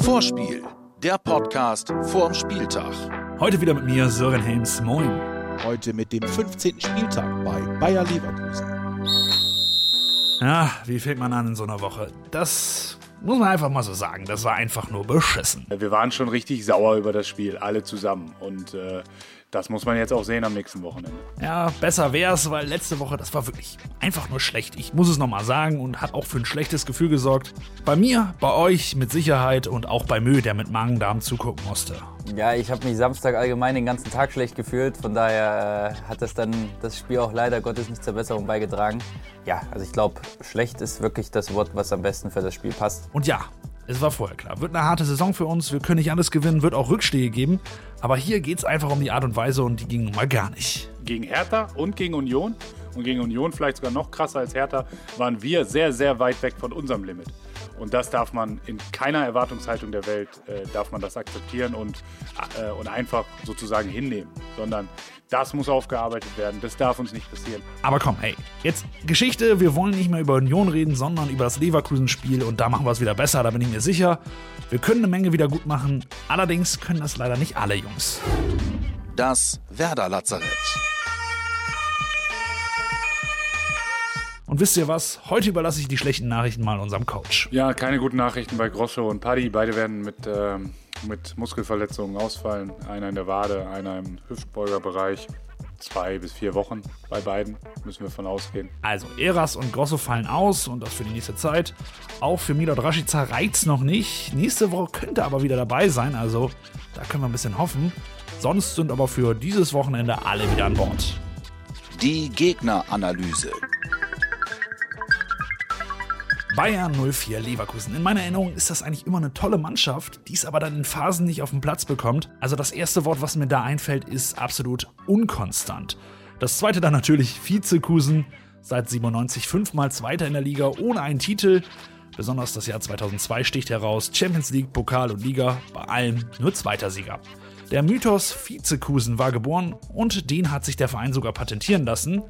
Vorspiel, der Podcast vorm Spieltag. Heute wieder mit mir, Sören Helms. Moin. Heute mit dem 15. Spieltag bei Bayer Leverkusen. Ja, wie fängt man an in so einer Woche? Das muss man einfach mal so sagen. Das war einfach nur beschissen. Wir waren schon richtig sauer über das Spiel, alle zusammen. Und äh, das muss man jetzt auch sehen am nächsten Wochenende. Ja, besser wär's, weil letzte Woche, das war wirklich einfach nur schlecht. Ich muss es nochmal sagen und hat auch für ein schlechtes Gefühl gesorgt. Bei mir, bei euch mit Sicherheit und auch bei Mö, der mit Magen-Darm zugucken musste. Ja, ich habe mich Samstag allgemein den ganzen Tag schlecht gefühlt. Von daher äh, hat das dann das Spiel auch leider Gottes nicht zur Besserung beigetragen. Ja, also ich glaube, schlecht ist wirklich das Wort, was am besten für das Spiel passt. Und ja, es war vorher klar. Wird eine harte Saison für uns, wir können nicht alles gewinnen, wird auch Rückschläge geben. Aber hier geht es einfach um die Art und Weise und die ging mal gar nicht. Gegen Hertha und gegen Union und gegen Union vielleicht sogar noch krasser als Hertha, waren wir sehr, sehr weit weg von unserem Limit. Und das darf man in keiner Erwartungshaltung der Welt, äh, darf man das akzeptieren und, äh, und einfach sozusagen hinnehmen, sondern das muss aufgearbeitet werden. Das darf uns nicht passieren. Aber komm, hey, jetzt Geschichte. Wir wollen nicht mehr über Union reden, sondern über das Leverkusen-Spiel. Und da machen wir es wieder besser, da bin ich mir sicher. Wir können eine Menge wieder gut machen. Allerdings können das leider nicht alle Jungs. Das Werder-Lazarett. Und wisst ihr was? Heute überlasse ich die schlechten Nachrichten mal unserem Coach. Ja, keine guten Nachrichten bei Grosso und Paddy. Beide werden mit, äh, mit Muskelverletzungen ausfallen. Einer in der Wade, einer im Hüftbeugerbereich. Zwei bis vier Wochen bei beiden, müssen wir von ausgehen. Also, Eras und Grosso fallen aus und das für die nächste Zeit. Auch für Milot Rashica reizt noch nicht. Nächste Woche könnte aber wieder dabei sein, also da können wir ein bisschen hoffen. Sonst sind aber für dieses Wochenende alle wieder an Bord. Die Gegneranalyse. Bayern 04 Leverkusen. In meiner Erinnerung ist das eigentlich immer eine tolle Mannschaft, die es aber dann in Phasen nicht auf den Platz bekommt. Also das erste Wort, was mir da einfällt, ist absolut unkonstant. Das zweite dann natürlich Vizekusen, seit 97 fünfmal Zweiter in der Liga ohne einen Titel. Besonders das Jahr 2002 sticht heraus. Champions League, Pokal und Liga, bei allem nur zweiter Sieger. Der Mythos Vizekusen war geboren und den hat sich der Verein sogar patentieren lassen.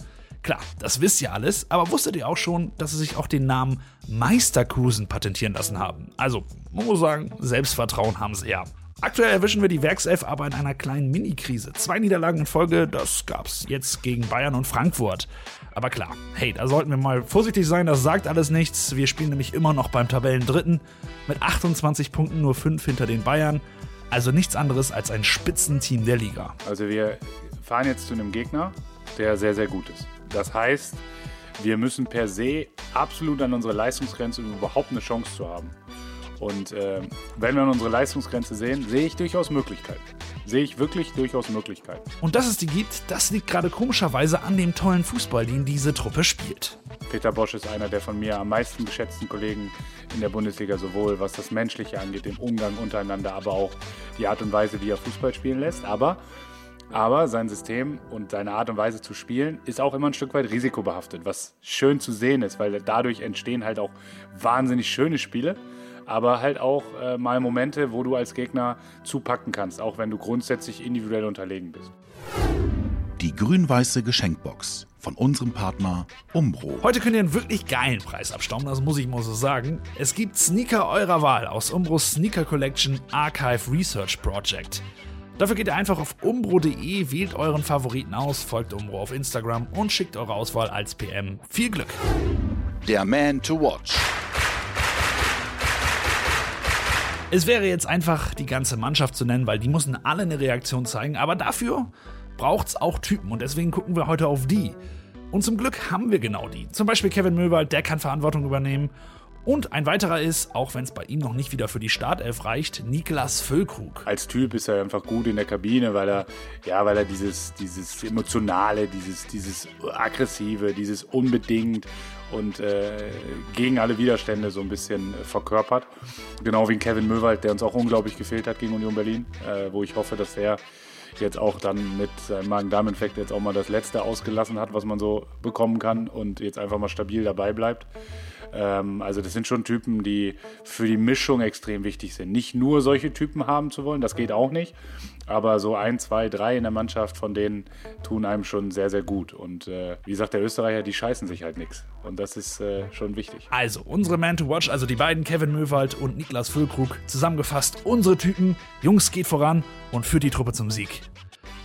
Klar, das wisst ihr alles, aber wusstet ihr auch schon, dass sie sich auch den Namen Meisterkusen patentieren lassen haben? Also, man muss sagen, Selbstvertrauen haben sie ja. Aktuell erwischen wir die Werkself aber in einer kleinen Mini-Krise. Zwei Niederlagen in Folge, das gab's jetzt gegen Bayern und Frankfurt. Aber klar, hey, da sollten wir mal vorsichtig sein, das sagt alles nichts. Wir spielen nämlich immer noch beim Tabellendritten mit 28 Punkten, nur 5 hinter den Bayern. Also nichts anderes als ein Spitzenteam der Liga. Also wir fahren jetzt zu einem Gegner, der sehr, sehr gut ist. Das heißt, wir müssen per se absolut an unsere Leistungsgrenze, um überhaupt eine Chance zu haben. Und äh, wenn wir an unsere Leistungsgrenze sehen, sehe ich durchaus Möglichkeiten. Sehe ich wirklich durchaus Möglichkeiten. Und dass es die gibt, das liegt gerade komischerweise an dem tollen Fußball, den diese Truppe spielt. Peter Bosch ist einer der von mir am meisten geschätzten Kollegen in der Bundesliga, sowohl was das Menschliche angeht, den Umgang untereinander, aber auch die Art und Weise, wie er Fußball spielen lässt. Aber aber sein System und seine Art und Weise zu spielen ist auch immer ein Stück weit risikobehaftet, was schön zu sehen ist, weil dadurch entstehen halt auch wahnsinnig schöne Spiele, aber halt auch äh, mal Momente, wo du als Gegner zupacken kannst, auch wenn du grundsätzlich individuell unterlegen bist. Die grün-weiße Geschenkbox von unserem Partner Umbro. Heute könnt ihr einen wirklich geilen Preis abstauben, das muss ich mal so sagen. Es gibt Sneaker eurer Wahl aus Umbros Sneaker Collection Archive Research Project. Dafür geht ihr einfach auf umbro.de, wählt euren Favoriten aus, folgt Umbro auf Instagram und schickt eure Auswahl als PM. Viel Glück! Der Man to Watch. Es wäre jetzt einfach die ganze Mannschaft zu nennen, weil die müssen alle eine Reaktion zeigen, aber dafür braucht es auch Typen und deswegen gucken wir heute auf die. Und zum Glück haben wir genau die. Zum Beispiel Kevin Möwald, der kann Verantwortung übernehmen und ein weiterer ist, auch wenn es bei ihm noch nicht wieder für die Startelf reicht, Niklas Füllkrug. Als Typ ist er einfach gut in der Kabine, weil er, ja, weil er dieses, dieses emotionale, dieses, dieses aggressive, dieses unbedingt und äh, gegen alle Widerstände so ein bisschen verkörpert. Genau wie Kevin Möwald, der uns auch unglaublich gefehlt hat gegen Union Berlin, äh, wo ich hoffe, dass er jetzt auch dann mit seinem Magen-Darm-Infekt jetzt auch mal das Letzte ausgelassen hat, was man so bekommen kann und jetzt einfach mal stabil dabei bleibt. Ähm, also das sind schon Typen, die für die Mischung extrem wichtig sind. Nicht nur solche Typen haben zu wollen, das geht auch nicht. Aber so ein, zwei, drei in der Mannschaft von denen tun einem schon sehr, sehr gut. Und äh, wie sagt der Österreicher, die scheißen sich halt nichts. Und das ist äh, schon wichtig. Also, unsere Man to Watch, also die beiden Kevin Möwald und Niklas Füllkrug, zusammengefasst unsere Typen. Jungs, geht voran und führt die Truppe zum Sieg.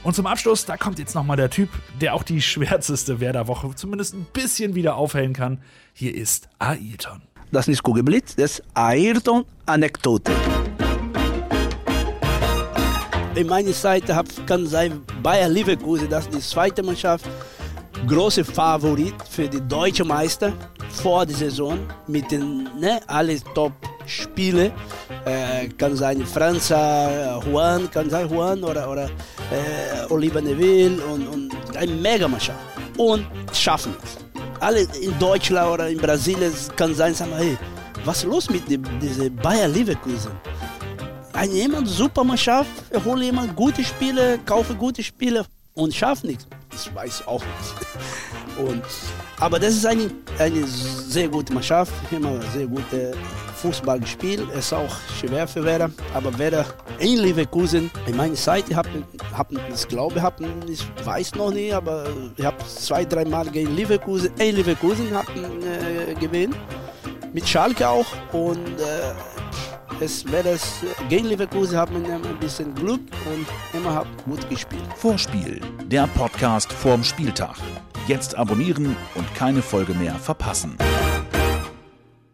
Und zum Abschluss, da kommt jetzt nochmal der Typ, der auch die schwärzeste Werder-Woche zumindest ein bisschen wieder aufhellen kann. Hier ist Ayrton. Das ist nicht Kugelblitz, das ist Ayrton-Anekdote. In meiner Seite hab, kann sein Bayer Leverkusen, das ist die zweite Mannschaft, große Favorit für die deutsche Meister vor der Saison mit den ne, alle Top-Spiele. Äh, kann sein Franza, Juan, kann sein Juan oder, oder äh, Oliver Neville und, und eine Megamannschaft. Und schaffen es. Alle in Deutschland oder in Brasilien kann sein, sagen, hey, was ist los mit dem, diese Bayer Leverkusen? Ein jemand super Mannschaft, hole jemand gute Spiele, kaufe gute Spiele und schafft nichts. Ich weiß auch nicht. Und, aber das ist eine, eine sehr gute Mannschaft, immer sehr gute Fußball gespielt. Es ist auch schwer für Werder, aber Werder in Leverkusen, in meiner Zeit, ich habe hab, das glaube hab, ich weiß noch nicht, aber ich habe zwei, drei Mal gegen Leverkusen, in Leverkusen hab, äh, gewinnt. Mit Schalke auch und äh, es wäre das gegen Leverkusen haben wir ein bisschen Glück und immer haben gut gespielt. Vorspiel, der Podcast vorm Spieltag. Jetzt abonnieren und keine Folge mehr verpassen.